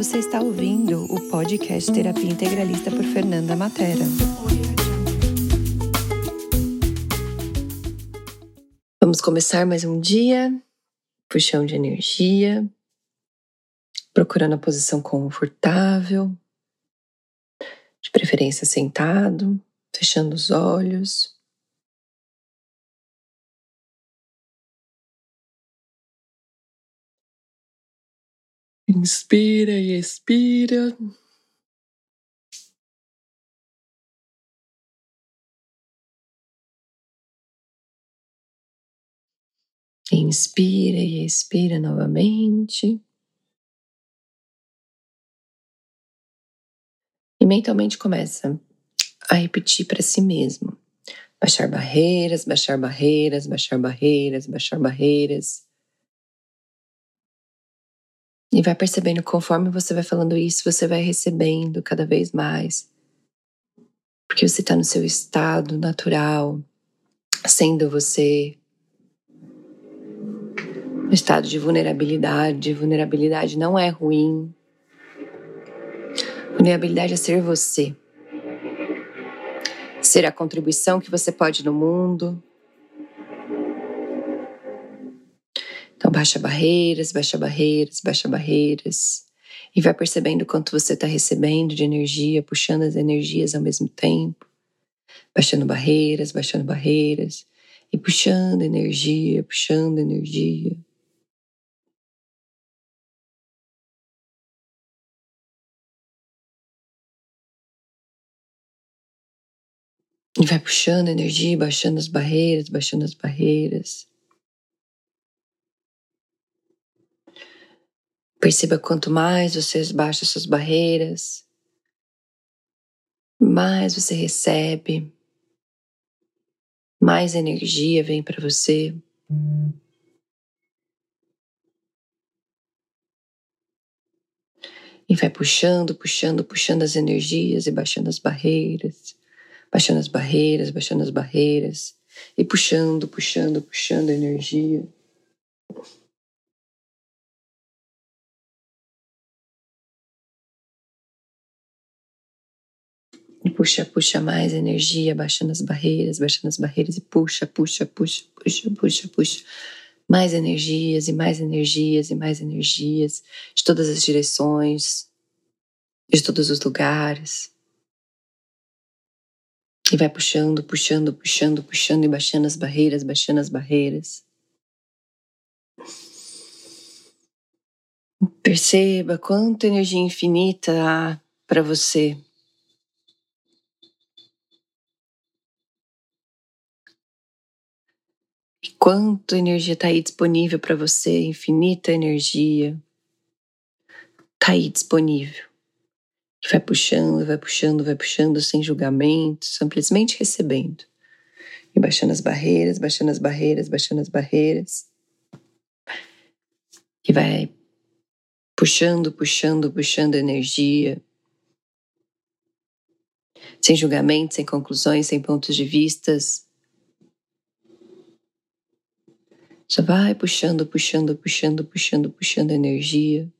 Você está ouvindo o podcast Terapia Integralista por Fernanda Matera. Vamos começar mais um dia, puxão de energia, procurando a posição confortável, de preferência sentado, fechando os olhos. Inspira e expira. Inspira e expira novamente. E mentalmente começa a repetir para si mesmo: baixar barreiras, baixar barreiras, baixar barreiras, baixar barreiras. E vai percebendo, conforme você vai falando isso, você vai recebendo cada vez mais. Porque você está no seu estado natural, sendo você. No estado de vulnerabilidade. Vulnerabilidade não é ruim. Vulnerabilidade é ser você. Ser a contribuição que você pode no mundo, baixa barreiras, baixa barreiras, baixa barreiras. E vai percebendo quanto você está recebendo de energia, puxando as energias ao mesmo tempo. Baixando barreiras, baixando barreiras. E puxando energia, puxando energia. E vai puxando energia, baixando as barreiras, baixando as barreiras. Perceba quanto mais você baixa suas barreiras, mais você recebe, mais energia vem para você. E vai puxando, puxando, puxando as energias e baixando as barreiras, baixando as barreiras, baixando as barreiras, e puxando, puxando, puxando a energia. E puxa, puxa mais energia, baixando as barreiras, baixando as barreiras e puxa, puxa, puxa, puxa, puxa, puxa. Mais energias e mais energias e mais energias de todas as direções, de todos os lugares. E vai puxando, puxando, puxando, puxando e baixando as barreiras, baixando as barreiras. Perceba quanta energia infinita há para você quanto energia está aí disponível para você, infinita energia. Está aí disponível. Que vai puxando, vai puxando, vai puxando sem julgamento, simplesmente recebendo. E baixando as barreiras, baixando as barreiras, baixando as barreiras. E vai puxando, puxando, puxando energia. Sem julgamento, sem conclusões, sem pontos de vistas Só vai puxando, puxando, puxando, puxando, puxando energia.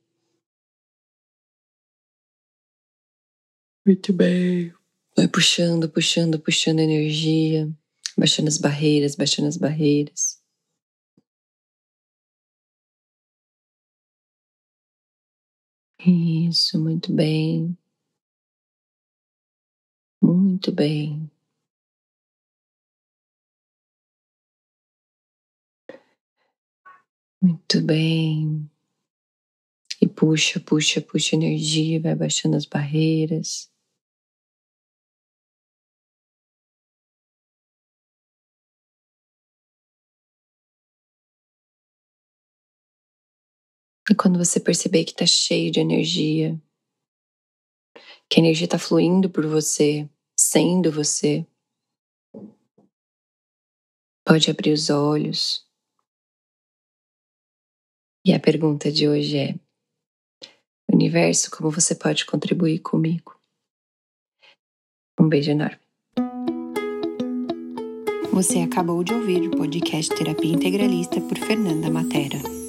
Muito bem. Vai puxando, puxando, puxando energia, baixando as barreiras, baixando as barreiras. Isso, muito bem. Muito bem. Muito bem. E puxa, puxa, puxa energia, vai baixando as barreiras. E quando você perceber que está cheio de energia, que a energia está fluindo por você, sendo você, pode abrir os olhos e a pergunta de hoje é: Universo, como você pode contribuir comigo? Um beijo enorme. Você acabou de ouvir o podcast Terapia Integralista por Fernanda Matera.